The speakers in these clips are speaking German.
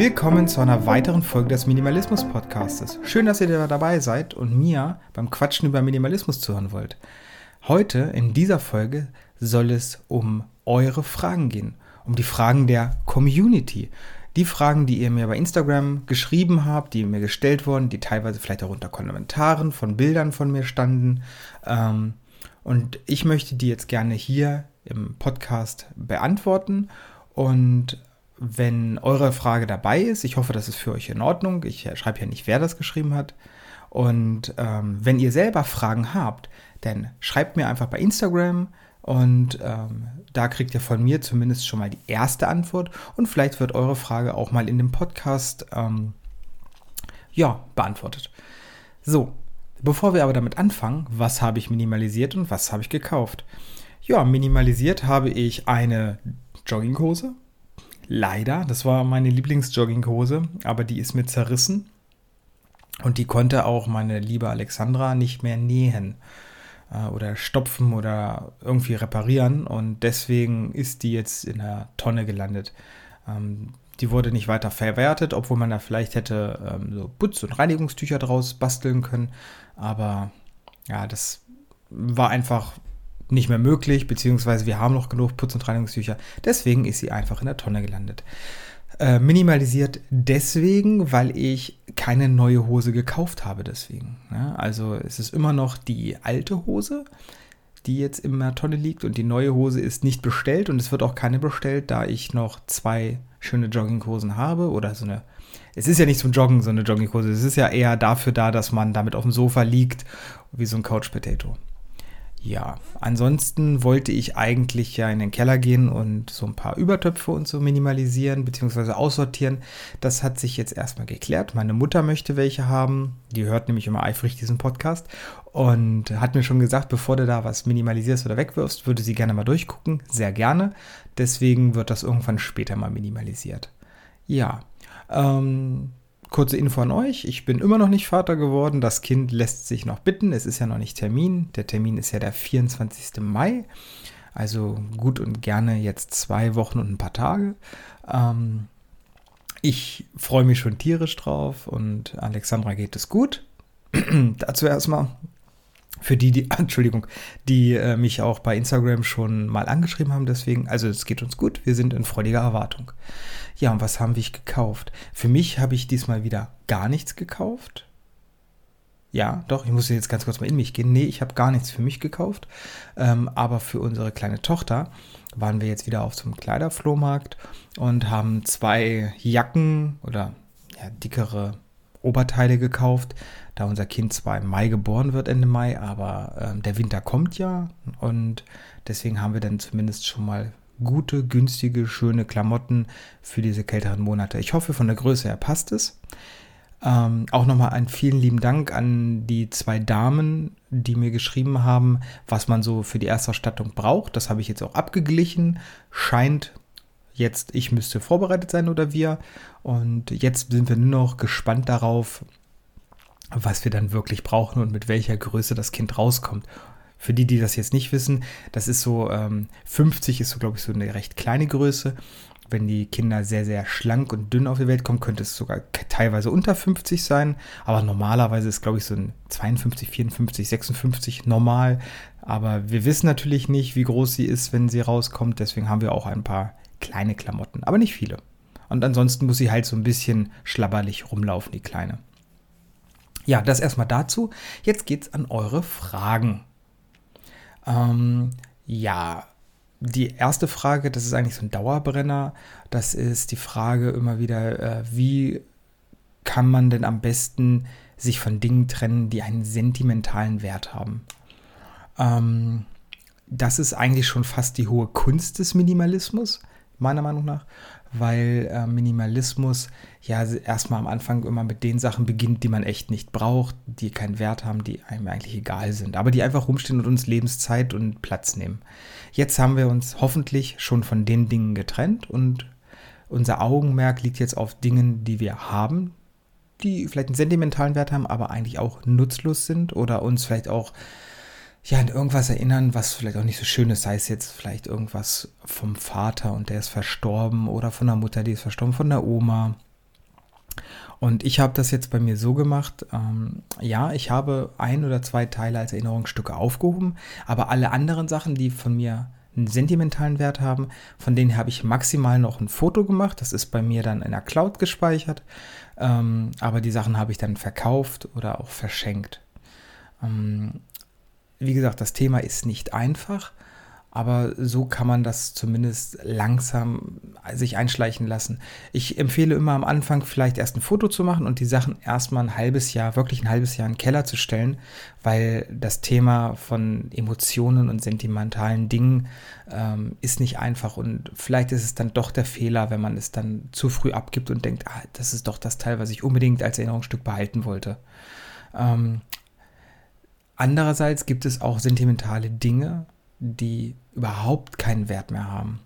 Willkommen zu einer weiteren Folge des Minimalismus Podcastes. Schön, dass ihr dabei seid und mir beim Quatschen über Minimalismus zuhören wollt. Heute in dieser Folge soll es um eure Fragen gehen, um die Fragen der Community. Die Fragen, die ihr mir bei Instagram geschrieben habt, die mir gestellt wurden, die teilweise vielleicht auch unter Kommentaren von Bildern von mir standen. Ähm, und ich möchte die jetzt gerne hier im Podcast beantworten. Und wenn eure Frage dabei ist, ich hoffe, das ist für euch in Ordnung. Ich schreibe ja nicht, wer das geschrieben hat. Und ähm, wenn ihr selber Fragen habt, dann schreibt mir einfach bei Instagram und ähm, da kriegt ihr von mir zumindest schon mal die erste Antwort und vielleicht wird eure Frage auch mal in dem Podcast ähm, ja, beantwortet. So, bevor wir aber damit anfangen, was habe ich minimalisiert und was habe ich gekauft? Ja, minimalisiert habe ich eine Jogginghose. Leider, das war meine Lieblingsjogginghose, aber die ist mir zerrissen und die konnte auch meine liebe Alexandra nicht mehr nähen äh, oder stopfen oder irgendwie reparieren. Und deswegen ist die jetzt in der Tonne gelandet. Ähm, die wurde nicht weiter verwertet, obwohl man da vielleicht hätte ähm, so Putz- und Reinigungstücher draus basteln können. Aber ja, das war einfach nicht mehr möglich, beziehungsweise wir haben noch genug Putz- und Reinigungstücher. Deswegen ist sie einfach in der Tonne gelandet. Äh, minimalisiert deswegen, weil ich keine neue Hose gekauft habe deswegen. Ja, also es ist immer noch die alte Hose, die jetzt in der Tonne liegt und die neue Hose ist nicht bestellt und es wird auch keine bestellt, da ich noch zwei schöne Jogginghosen habe oder so eine es ist ja nicht zum Joggen so eine Jogginghose, es ist ja eher dafür da, dass man damit auf dem Sofa liegt, wie so ein Couch Potato. Ja, ansonsten wollte ich eigentlich ja in den Keller gehen und so ein paar Übertöpfe und so minimalisieren bzw. aussortieren. Das hat sich jetzt erstmal geklärt. Meine Mutter möchte welche haben. Die hört nämlich immer eifrig diesen Podcast und hat mir schon gesagt, bevor du da was minimalisierst oder wegwirfst, würde sie gerne mal durchgucken. Sehr gerne. Deswegen wird das irgendwann später mal minimalisiert. Ja, ähm, Kurze Info an euch, ich bin immer noch nicht Vater geworden. Das Kind lässt sich noch bitten. Es ist ja noch nicht Termin. Der Termin ist ja der 24. Mai. Also gut und gerne jetzt zwei Wochen und ein paar Tage. Ähm, ich freue mich schon tierisch drauf und Alexandra geht es gut. Dazu erstmal für die, die, Entschuldigung, die äh, mich auch bei Instagram schon mal angeschrieben haben, deswegen, also es geht uns gut, wir sind in freudiger Erwartung. Ja, und was haben wir gekauft? Für mich habe ich diesmal wieder gar nichts gekauft. Ja, doch, ich muss jetzt ganz kurz mal in mich gehen. Nee, ich habe gar nichts für mich gekauft. Ähm, aber für unsere kleine Tochter waren wir jetzt wieder auf so einem Kleiderflohmarkt und haben zwei Jacken oder ja, dickere Oberteile gekauft, da unser Kind zwar im Mai geboren wird, Ende Mai, aber ähm, der Winter kommt ja und deswegen haben wir dann zumindest schon mal gute, günstige, schöne Klamotten für diese kälteren Monate. Ich hoffe, von der Größe her passt es. Ähm, auch nochmal einen vielen lieben Dank an die zwei Damen, die mir geschrieben haben, was man so für die Erstausstattung braucht. Das habe ich jetzt auch abgeglichen. Scheint jetzt, ich müsste vorbereitet sein oder wir. Und jetzt sind wir nur noch gespannt darauf, was wir dann wirklich brauchen und mit welcher Größe das Kind rauskommt. Für die, die das jetzt nicht wissen, das ist so, ähm, 50 ist so, glaube ich, so eine recht kleine Größe. Wenn die Kinder sehr, sehr schlank und dünn auf die Welt kommen, könnte es sogar teilweise unter 50 sein. Aber normalerweise ist, glaube ich, so ein 52, 54, 56 normal. Aber wir wissen natürlich nicht, wie groß sie ist, wenn sie rauskommt. Deswegen haben wir auch ein paar kleine Klamotten, aber nicht viele. Und ansonsten muss sie halt so ein bisschen schlabberlich rumlaufen, die Kleine. Ja, das erstmal dazu. Jetzt geht's an eure Fragen. Ähm, ja, die erste Frage, das ist eigentlich so ein Dauerbrenner. Das ist die Frage immer wieder, äh, wie kann man denn am besten sich von Dingen trennen, die einen sentimentalen Wert haben? Ähm, das ist eigentlich schon fast die hohe Kunst des Minimalismus meiner Meinung nach, weil äh, Minimalismus ja erstmal am Anfang immer mit den Sachen beginnt, die man echt nicht braucht, die keinen Wert haben, die einem eigentlich egal sind, aber die einfach rumstehen und uns Lebenszeit und Platz nehmen. Jetzt haben wir uns hoffentlich schon von den Dingen getrennt und unser Augenmerk liegt jetzt auf Dingen, die wir haben, die vielleicht einen sentimentalen Wert haben, aber eigentlich auch nutzlos sind oder uns vielleicht auch ja, an irgendwas erinnern, was vielleicht auch nicht so schön ist, sei es jetzt vielleicht irgendwas vom Vater und der ist verstorben oder von der Mutter, die ist verstorben, von der Oma Und ich habe das jetzt bei mir so gemacht, ähm, ja, ich habe ein oder zwei Teile als Erinnerungsstücke aufgehoben, aber alle anderen Sachen, die von mir einen sentimentalen Wert haben, von denen habe ich maximal noch ein Foto gemacht. Das ist bei mir dann in der Cloud gespeichert, ähm, aber die Sachen habe ich dann verkauft oder auch verschenkt. Ähm, wie gesagt, das Thema ist nicht einfach. Aber so kann man das zumindest langsam sich einschleichen lassen. Ich empfehle immer am Anfang vielleicht erst ein Foto zu machen und die Sachen erstmal ein halbes Jahr, wirklich ein halbes Jahr in den Keller zu stellen, weil das Thema von Emotionen und sentimentalen Dingen ähm, ist nicht einfach und vielleicht ist es dann doch der Fehler, wenn man es dann zu früh abgibt und denkt, ah, das ist doch das Teil, was ich unbedingt als Erinnerungsstück behalten wollte. Ähm, andererseits gibt es auch sentimentale Dinge, die überhaupt keinen Wert mehr haben.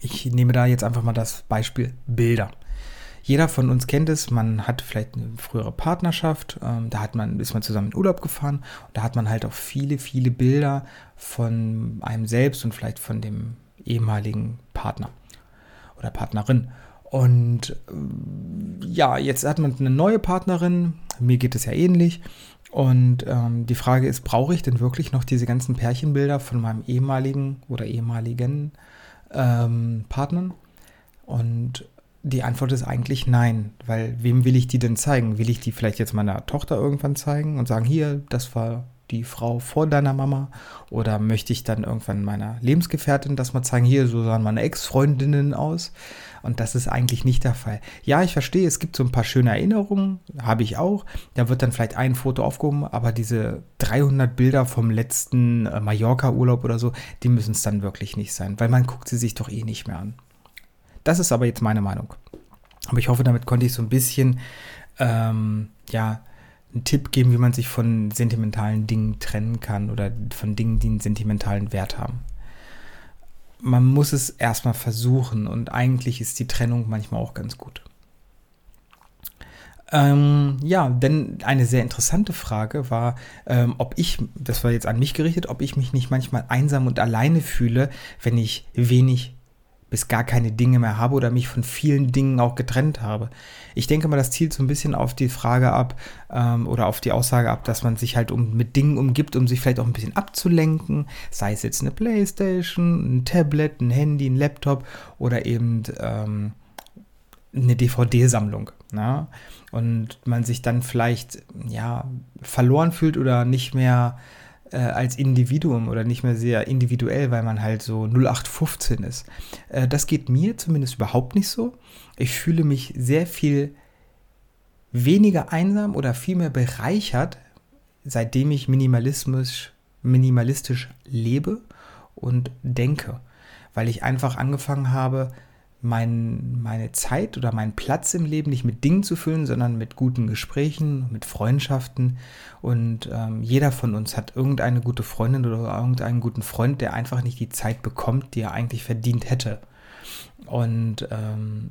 Ich nehme da jetzt einfach mal das Beispiel Bilder. Jeder von uns kennt es, man hat vielleicht eine frühere Partnerschaft, ähm, da hat man, ist man zusammen in Urlaub gefahren und da hat man halt auch viele, viele Bilder von einem selbst und vielleicht von dem ehemaligen Partner oder Partnerin. Und äh, ja, jetzt hat man eine neue Partnerin, mir geht es ja ähnlich und ähm, die Frage ist, brauche ich denn wirklich noch diese ganzen Pärchenbilder von meinem ehemaligen oder ehemaligen ähm, Partnern? Und die Antwort ist eigentlich nein, weil wem will ich die denn zeigen? Will ich die vielleicht jetzt meiner Tochter irgendwann zeigen und sagen, hier, das war die Frau vor deiner Mama? Oder möchte ich dann irgendwann meiner Lebensgefährtin das mal zeigen, hier, so sahen meine Ex-Freundinnen aus? Und das ist eigentlich nicht der Fall. Ja, ich verstehe, es gibt so ein paar schöne Erinnerungen, habe ich auch. Da wird dann vielleicht ein Foto aufgehoben, aber diese 300 Bilder vom letzten äh, Mallorca-Urlaub oder so, die müssen es dann wirklich nicht sein, weil man guckt sie sich doch eh nicht mehr an. Das ist aber jetzt meine Meinung. Aber ich hoffe, damit konnte ich so ein bisschen, ähm, ja, einen Tipp geben, wie man sich von sentimentalen Dingen trennen kann oder von Dingen, die einen sentimentalen Wert haben man muss es erstmal versuchen und eigentlich ist die Trennung manchmal auch ganz gut. Ähm, ja, denn eine sehr interessante Frage war, ähm, ob ich, das war jetzt an mich gerichtet, ob ich mich nicht manchmal einsam und alleine fühle, wenn ich wenig bis gar keine Dinge mehr habe oder mich von vielen Dingen auch getrennt habe. Ich denke mal, das zielt so ein bisschen auf die Frage ab ähm, oder auf die Aussage ab, dass man sich halt um, mit Dingen umgibt, um sich vielleicht auch ein bisschen abzulenken, sei es jetzt eine Playstation, ein Tablet, ein Handy, ein Laptop oder eben ähm, eine DVD-Sammlung. Ne? Und man sich dann vielleicht ja verloren fühlt oder nicht mehr äh, als Individuum oder nicht mehr sehr individuell, weil man halt so 0815 ist. Äh, das geht mir zumindest überhaupt nicht so. Ich fühle mich sehr viel weniger einsam oder viel mehr bereichert, seitdem ich Minimalismus, minimalistisch lebe und denke, weil ich einfach angefangen habe, mein, meine Zeit oder meinen Platz im Leben nicht mit Dingen zu füllen, sondern mit guten Gesprächen, mit Freundschaften. Und ähm, jeder von uns hat irgendeine gute Freundin oder irgendeinen guten Freund, der einfach nicht die Zeit bekommt, die er eigentlich verdient hätte. Und ähm,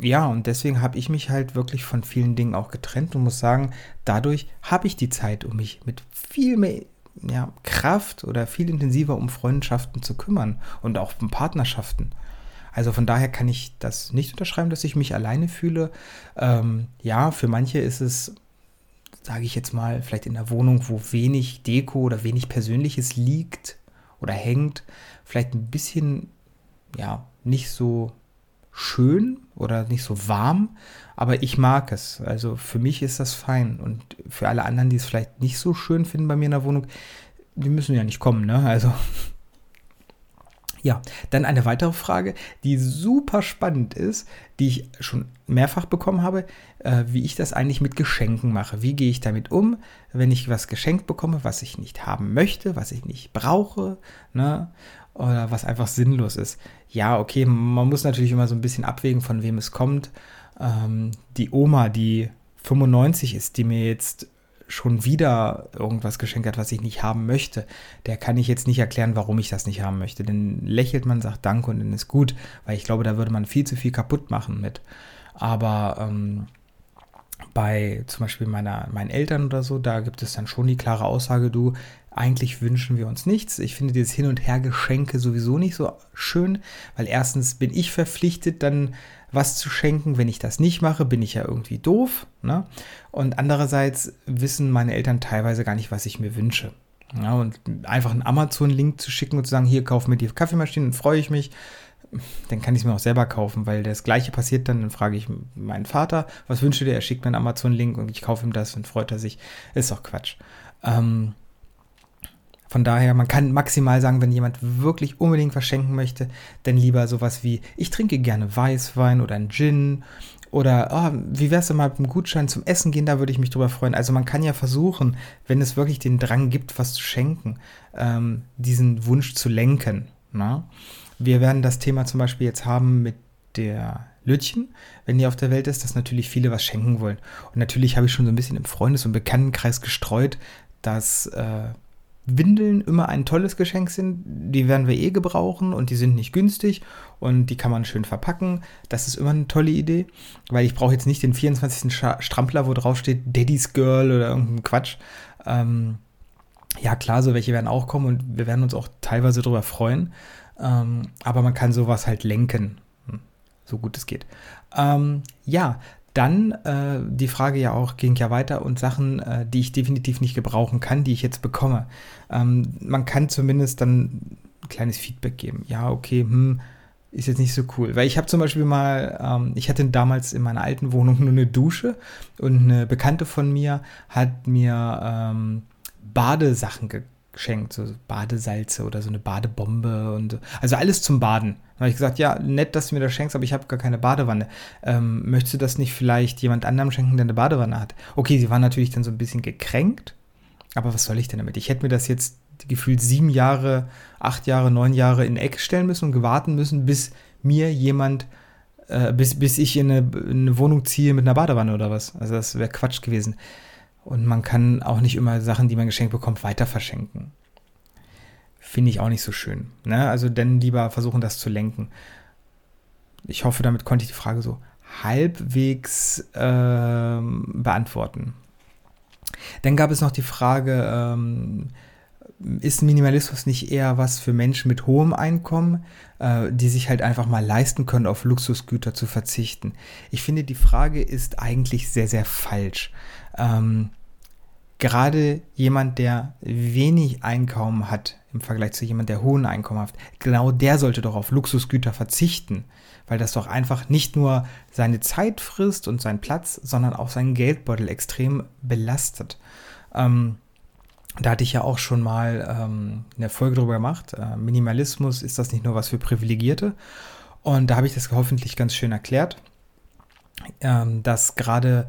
ja, und deswegen habe ich mich halt wirklich von vielen Dingen auch getrennt und muss sagen, dadurch habe ich die Zeit, um mich mit viel mehr ja, Kraft oder viel intensiver um Freundschaften zu kümmern und auch um Partnerschaften. Also von daher kann ich das nicht unterschreiben, dass ich mich alleine fühle. Ähm, ja, für manche ist es, sage ich jetzt mal, vielleicht in der Wohnung, wo wenig Deko oder wenig Persönliches liegt oder hängt, vielleicht ein bisschen, ja, nicht so schön oder nicht so warm, aber ich mag es. Also für mich ist das fein. Und für alle anderen, die es vielleicht nicht so schön finden bei mir in der Wohnung, die müssen ja nicht kommen, ne? Also ja, dann eine weitere Frage, die super spannend ist, die ich schon mehrfach bekommen habe, äh, wie ich das eigentlich mit Geschenken mache. Wie gehe ich damit um, wenn ich was geschenkt bekomme, was ich nicht haben möchte, was ich nicht brauche, ne? oder was einfach sinnlos ist. Ja, okay, man muss natürlich immer so ein bisschen abwägen, von wem es kommt. Ähm, die Oma, die 95 ist, die mir jetzt schon wieder irgendwas geschenkt hat, was ich nicht haben möchte, der kann ich jetzt nicht erklären, warum ich das nicht haben möchte. Denn lächelt man, sagt Danke und dann ist gut, weil ich glaube, da würde man viel zu viel kaputt machen mit. Aber ähm, bei zum Beispiel meiner, meinen Eltern oder so, da gibt es dann schon die klare Aussage, du, eigentlich wünschen wir uns nichts. Ich finde dieses Hin- und Her-Geschenke sowieso nicht so schön, weil erstens bin ich verpflichtet, dann was zu schenken. Wenn ich das nicht mache, bin ich ja irgendwie doof. Ne? Und andererseits wissen meine Eltern teilweise gar nicht, was ich mir wünsche. Ja, und einfach einen Amazon-Link zu schicken und zu sagen, hier, kauf mir die Kaffeemaschine, dann freue ich mich. Dann kann ich es mir auch selber kaufen, weil das Gleiche passiert dann. Dann frage ich meinen Vater, was wünsche dir? Er schickt mir einen Amazon-Link und ich kaufe ihm das und freut er sich. Ist doch Quatsch. Ähm, von daher, man kann maximal sagen, wenn jemand wirklich unbedingt was schenken möchte, dann lieber sowas wie, ich trinke gerne Weißwein oder einen Gin oder oh, wie wär's denn mal mit einem Gutschein zum Essen gehen, da würde ich mich drüber freuen. Also man kann ja versuchen, wenn es wirklich den Drang gibt, was zu schenken, ähm, diesen Wunsch zu lenken. Na? Ne? Wir werden das Thema zum Beispiel jetzt haben mit der Lütchen, wenn die auf der Welt ist, dass natürlich viele was schenken wollen. Und natürlich habe ich schon so ein bisschen im Freundes- und Bekanntenkreis gestreut, dass äh, Windeln immer ein tolles Geschenk sind. Die werden wir eh gebrauchen und die sind nicht günstig und die kann man schön verpacken. Das ist immer eine tolle Idee, weil ich brauche jetzt nicht den 24. Strampler, wo drauf steht Daddy's Girl oder irgendein Quatsch. Ähm, ja, klar, so welche werden auch kommen und wir werden uns auch teilweise darüber freuen. Ähm, aber man kann sowas halt lenken, hm, so gut es geht. Ähm, ja, dann äh, die Frage ja auch ging ja weiter und Sachen, äh, die ich definitiv nicht gebrauchen kann, die ich jetzt bekomme. Ähm, man kann zumindest dann ein kleines Feedback geben. Ja, okay, hm, ist jetzt nicht so cool. Weil ich habe zum Beispiel mal, ähm, ich hatte damals in meiner alten Wohnung nur eine Dusche und eine Bekannte von mir hat mir ähm, Badesachen gekauft geschenkt, so Badesalze oder so eine Badebombe und also alles zum Baden. Da habe ich gesagt, ja, nett, dass du mir das schenkst, aber ich habe gar keine Badewanne. Ähm, möchtest du das nicht vielleicht jemand anderem schenken, der eine Badewanne hat? Okay, sie war natürlich dann so ein bisschen gekränkt, aber was soll ich denn damit? Ich hätte mir das jetzt gefühlt sieben Jahre, acht Jahre, neun Jahre in Eck stellen müssen und gewarten müssen, bis mir jemand, äh, bis, bis ich in eine, in eine Wohnung ziehe mit einer Badewanne oder was. Also das wäre Quatsch gewesen. Und man kann auch nicht immer Sachen, die man geschenkt bekommt, weiter verschenken. Finde ich auch nicht so schön. Ne? Also dann lieber versuchen, das zu lenken. Ich hoffe, damit konnte ich die Frage so halbwegs ähm, beantworten. Dann gab es noch die Frage, ähm, ist Minimalismus nicht eher was für Menschen mit hohem Einkommen, äh, die sich halt einfach mal leisten können, auf Luxusgüter zu verzichten? Ich finde, die Frage ist eigentlich sehr, sehr falsch. Ähm, gerade jemand, der wenig Einkommen hat im Vergleich zu jemand, der hohen Einkommen hat, genau der sollte doch auf Luxusgüter verzichten, weil das doch einfach nicht nur seine Zeit frisst und seinen Platz, sondern auch seinen Geldbeutel extrem belastet. Ähm, da hatte ich ja auch schon mal ähm, eine Folge drüber gemacht. Äh, Minimalismus ist das nicht nur was für Privilegierte. Und da habe ich das hoffentlich ganz schön erklärt, ähm, dass gerade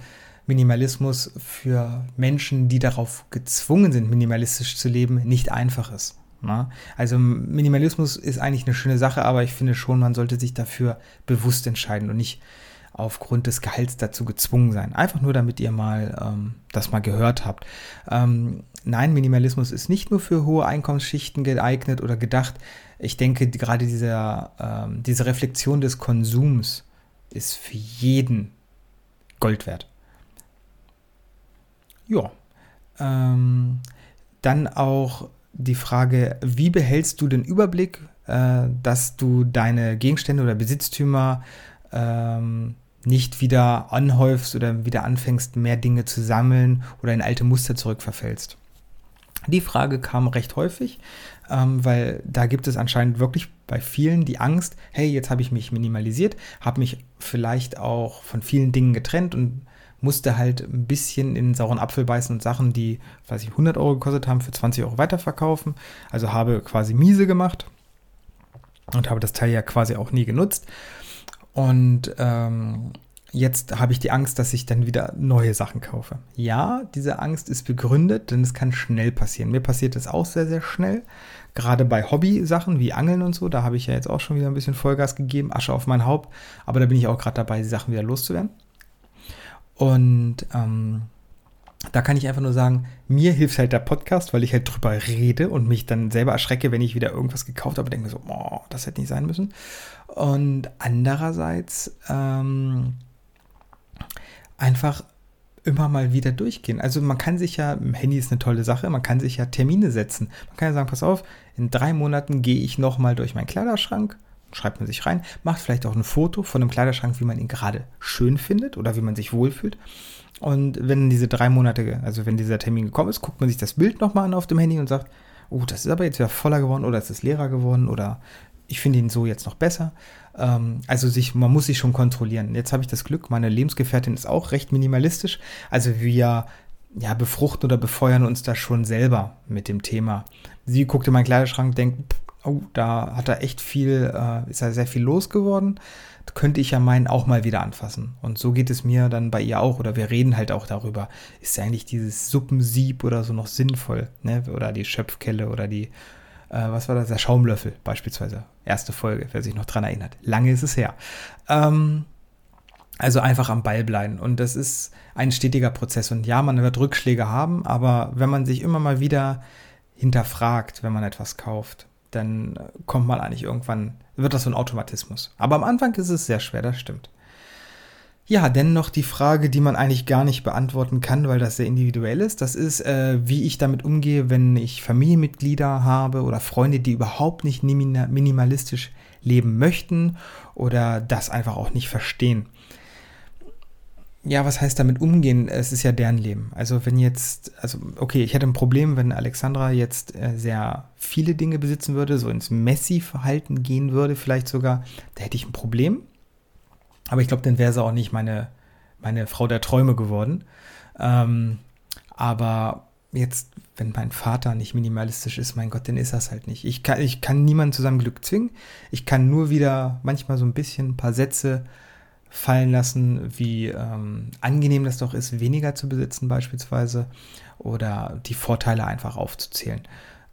Minimalismus für Menschen, die darauf gezwungen sind, minimalistisch zu leben, nicht einfach ist. Ne? Also Minimalismus ist eigentlich eine schöne Sache, aber ich finde schon, man sollte sich dafür bewusst entscheiden und nicht aufgrund des Gehalts dazu gezwungen sein. Einfach nur, damit ihr mal ähm, das mal gehört habt. Ähm, nein, Minimalismus ist nicht nur für hohe Einkommensschichten geeignet oder gedacht. Ich denke, gerade dieser, ähm, diese Reflexion des Konsums ist für jeden Gold wert. Ja. Ähm, dann auch die Frage, wie behältst du den Überblick, äh, dass du deine Gegenstände oder Besitztümer ähm, nicht wieder anhäufst oder wieder anfängst, mehr Dinge zu sammeln oder in alte Muster zurückverfällst? Die Frage kam recht häufig, ähm, weil da gibt es anscheinend wirklich bei vielen die Angst, hey, jetzt habe ich mich minimalisiert, habe mich vielleicht auch von vielen Dingen getrennt und musste halt ein bisschen in den sauren Apfel beißen und Sachen, die, weiß ich, 100 Euro gekostet haben, für 20 Euro weiterverkaufen. Also habe quasi miese gemacht und habe das Teil ja quasi auch nie genutzt. Und ähm, jetzt habe ich die Angst, dass ich dann wieder neue Sachen kaufe. Ja, diese Angst ist begründet, denn es kann schnell passieren. Mir passiert das auch sehr, sehr schnell. Gerade bei Hobby-Sachen wie Angeln und so, da habe ich ja jetzt auch schon wieder ein bisschen Vollgas gegeben, Asche auf mein Haupt. Aber da bin ich auch gerade dabei, die Sachen wieder loszuwerden. Und ähm, da kann ich einfach nur sagen, mir hilft halt der Podcast, weil ich halt drüber rede und mich dann selber erschrecke, wenn ich wieder irgendwas gekauft habe, denke so, oh, das hätte nicht sein müssen. Und andererseits ähm, einfach immer mal wieder durchgehen. Also man kann sich ja, Handy ist eine tolle Sache, man kann sich ja Termine setzen. Man kann ja sagen, pass auf, in drei Monaten gehe ich nochmal durch meinen Kleiderschrank, schreibt man sich rein, macht vielleicht auch ein Foto von einem Kleiderschrank, wie man ihn gerade schön findet oder wie man sich wohlfühlt. Und wenn diese drei Monate, also wenn dieser Termin gekommen ist, guckt man sich das Bild nochmal an auf dem Handy und sagt, oh, das ist aber jetzt wieder voller geworden oder es ist leerer geworden oder ich finde ihn so jetzt noch besser. Ähm, also sich, man muss sich schon kontrollieren. Jetzt habe ich das Glück, meine Lebensgefährtin ist auch recht minimalistisch. Also wir ja, befruchten oder befeuern uns da schon selber mit dem Thema. Sie guckt in meinen Kleiderschrank, denkt, oh, da hat er echt viel, äh, ist da sehr viel losgeworden. Könnte ich ja meinen auch mal wieder anfassen. Und so geht es mir dann bei ihr auch. Oder wir reden halt auch darüber. Ist eigentlich dieses Suppensieb oder so noch sinnvoll? Ne? Oder die Schöpfkelle oder die äh, was war das, der Schaumlöffel beispielsweise. Erste Folge, wer sich noch dran erinnert. Lange ist es her. Ähm, also einfach am Ball bleiben. Und das ist ein stetiger Prozess. Und ja, man wird Rückschläge haben, aber wenn man sich immer mal wieder hinterfragt, wenn man etwas kauft, dann kommt man eigentlich irgendwann, wird das so ein Automatismus. Aber am Anfang ist es sehr schwer, das stimmt. Ja, dennoch die Frage, die man eigentlich gar nicht beantworten kann, weil das sehr individuell ist. Das ist, äh, wie ich damit umgehe, wenn ich Familienmitglieder habe oder Freunde, die überhaupt nicht minimalistisch leben möchten oder das einfach auch nicht verstehen. Ja, was heißt damit umgehen? Es ist ja deren Leben. Also wenn jetzt, also okay, ich hätte ein Problem, wenn Alexandra jetzt äh, sehr viele Dinge besitzen würde, so ins Messi-Verhalten gehen würde, vielleicht sogar, da hätte ich ein Problem. Aber ich glaube, dann wäre sie auch nicht meine, meine Frau der Träume geworden. Ähm, aber jetzt, wenn mein Vater nicht minimalistisch ist, mein Gott, dann ist das halt nicht. Ich kann, ich kann niemanden zu seinem Glück zwingen. Ich kann nur wieder manchmal so ein bisschen ein paar Sätze fallen lassen, wie ähm, angenehm das doch ist, weniger zu besitzen beispielsweise oder die Vorteile einfach aufzuzählen.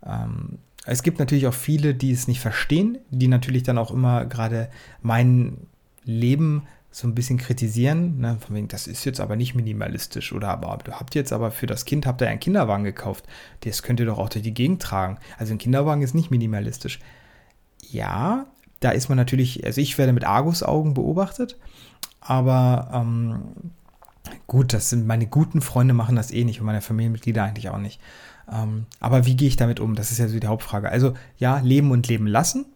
Ähm, es gibt natürlich auch viele, die es nicht verstehen, die natürlich dann auch immer gerade meinen, Leben so ein bisschen kritisieren, ne, von wegen, das ist jetzt aber nicht minimalistisch oder aber du habt jetzt aber für das Kind habt ihr einen Kinderwagen gekauft, das könnt ihr doch auch durch die Gegend tragen. Also ein Kinderwagen ist nicht minimalistisch. Ja, da ist man natürlich, also ich werde mit Argusaugen beobachtet, aber ähm, gut, das sind meine guten Freunde machen das eh nicht und meine Familienmitglieder eigentlich auch nicht. Ähm, aber wie gehe ich damit um? Das ist ja so die Hauptfrage. Also ja, leben und leben lassen.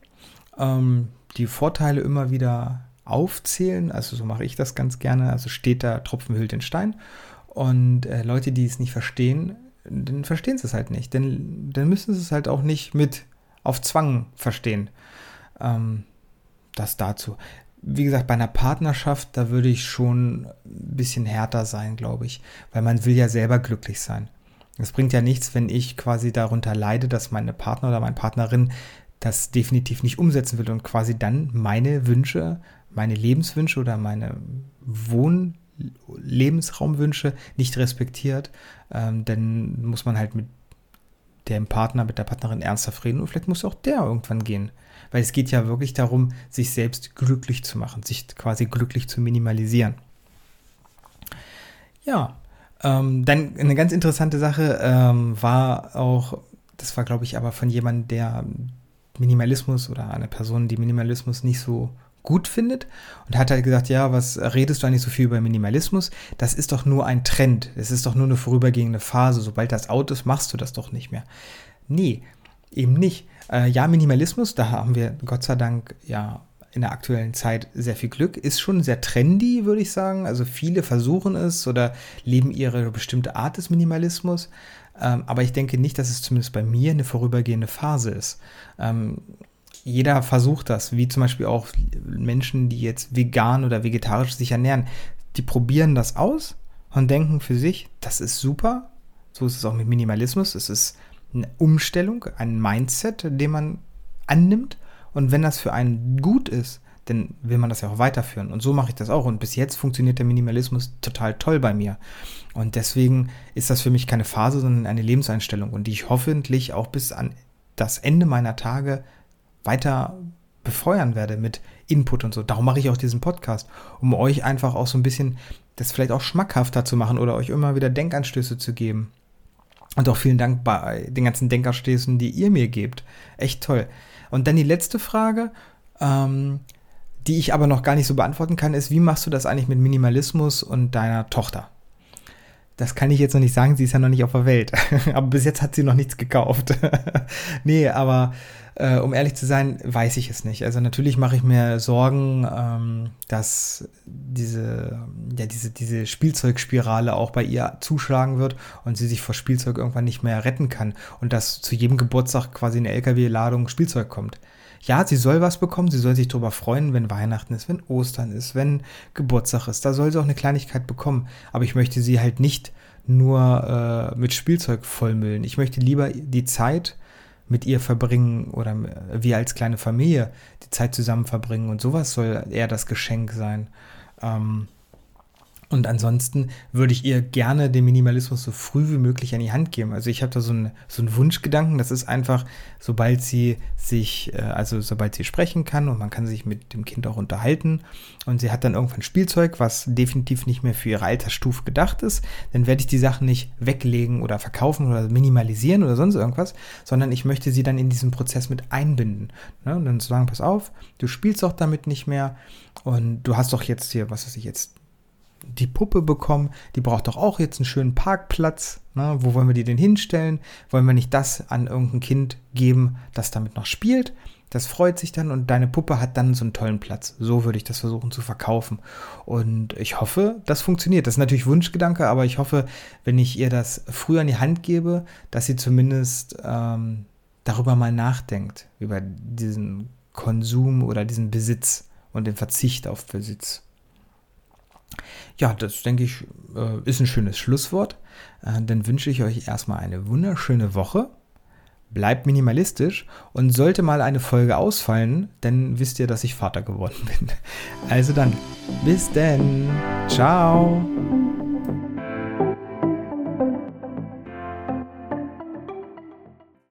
Ähm, die Vorteile immer wieder aufzählen. Also so mache ich das ganz gerne. Also steht da Tropfen hüllt den Stein. Und äh, Leute, die es nicht verstehen, dann verstehen sie es halt nicht. Denn dann müssen sie es halt auch nicht mit auf Zwang verstehen. Ähm, das dazu. Wie gesagt, bei einer Partnerschaft, da würde ich schon ein bisschen härter sein, glaube ich. Weil man will ja selber glücklich sein. Es bringt ja nichts, wenn ich quasi darunter leide, dass meine Partner oder meine Partnerin das definitiv nicht umsetzen will und quasi dann meine Wünsche meine Lebenswünsche oder meine Wohnlebensraumwünsche nicht respektiert, ähm, dann muss man halt mit dem Partner, mit der Partnerin ernsthaft reden und vielleicht muss auch der irgendwann gehen. Weil es geht ja wirklich darum, sich selbst glücklich zu machen, sich quasi glücklich zu minimalisieren. Ja, ähm, dann eine ganz interessante Sache ähm, war auch, das war glaube ich aber von jemandem, der Minimalismus oder eine Person, die Minimalismus nicht so gut findet und hat halt gesagt, ja, was redest du eigentlich so viel über Minimalismus? Das ist doch nur ein Trend. Es ist doch nur eine vorübergehende Phase. Sobald das out ist, machst du das doch nicht mehr. Nee, eben nicht. Äh, ja, Minimalismus, da haben wir Gott sei Dank ja in der aktuellen Zeit sehr viel Glück. Ist schon sehr trendy, würde ich sagen. Also viele versuchen es oder leben ihre bestimmte Art des Minimalismus. Ähm, aber ich denke nicht, dass es zumindest bei mir eine vorübergehende Phase ist. Ähm, jeder versucht das, wie zum Beispiel auch Menschen, die jetzt vegan oder vegetarisch sich ernähren. Die probieren das aus und denken für sich, das ist super. So ist es auch mit Minimalismus. Es ist eine Umstellung, ein Mindset, den man annimmt. Und wenn das für einen gut ist, dann will man das ja auch weiterführen. Und so mache ich das auch. Und bis jetzt funktioniert der Minimalismus total toll bei mir. Und deswegen ist das für mich keine Phase, sondern eine Lebenseinstellung. Und die ich hoffentlich auch bis an das Ende meiner Tage weiter befeuern werde mit Input und so. Darum mache ich auch diesen Podcast, um euch einfach auch so ein bisschen das vielleicht auch schmackhafter zu machen oder euch immer wieder Denkanstöße zu geben. Und auch vielen Dank bei den ganzen Denkanstößen, die ihr mir gebt. Echt toll. Und dann die letzte Frage, ähm, die ich aber noch gar nicht so beantworten kann, ist, wie machst du das eigentlich mit Minimalismus und deiner Tochter? Das kann ich jetzt noch nicht sagen, sie ist ja noch nicht auf der Welt. aber bis jetzt hat sie noch nichts gekauft. nee, aber äh, um ehrlich zu sein, weiß ich es nicht. Also natürlich mache ich mir Sorgen, ähm, dass diese, ja, diese, diese Spielzeugspirale auch bei ihr zuschlagen wird und sie sich vor Spielzeug irgendwann nicht mehr retten kann und dass zu jedem Geburtstag quasi eine LKW-Ladung Spielzeug kommt. Ja, sie soll was bekommen, sie soll sich darüber freuen, wenn Weihnachten ist, wenn Ostern ist, wenn Geburtstag ist. Da soll sie auch eine Kleinigkeit bekommen. Aber ich möchte sie halt nicht nur äh, mit Spielzeug vollmüllen. Ich möchte lieber die Zeit mit ihr verbringen oder wir als kleine Familie die Zeit zusammen verbringen und sowas soll eher das Geschenk sein. Ähm, und ansonsten würde ich ihr gerne den Minimalismus so früh wie möglich an die Hand geben. Also ich habe da so, ein, so einen Wunschgedanken, das ist einfach, sobald sie sich, äh, also sobald sie sprechen kann und man kann sich mit dem Kind auch unterhalten und sie hat dann irgendwann Spielzeug, was definitiv nicht mehr für ihre Altersstufe gedacht ist, dann werde ich die Sachen nicht weglegen oder verkaufen oder minimalisieren oder sonst irgendwas, sondern ich möchte sie dann in diesen Prozess mit einbinden. Ne? Und dann sagen, pass auf, du spielst doch damit nicht mehr und du hast doch jetzt hier, was weiß ich jetzt, die Puppe bekommen, die braucht doch auch jetzt einen schönen Parkplatz. Ne? Wo wollen wir die denn hinstellen? Wollen wir nicht das an irgendein Kind geben, das damit noch spielt? Das freut sich dann und deine Puppe hat dann so einen tollen Platz. So würde ich das versuchen zu verkaufen. Und ich hoffe, das funktioniert. Das ist natürlich Wunschgedanke, aber ich hoffe, wenn ich ihr das früher in die Hand gebe, dass sie zumindest ähm, darüber mal nachdenkt, über diesen Konsum oder diesen Besitz und den Verzicht auf Besitz. Ja, das denke ich äh, ist ein schönes Schlusswort. Äh, dann wünsche ich euch erstmal eine wunderschöne Woche. Bleibt minimalistisch und sollte mal eine Folge ausfallen, dann wisst ihr, dass ich Vater geworden bin. Also dann, bis denn. Ciao.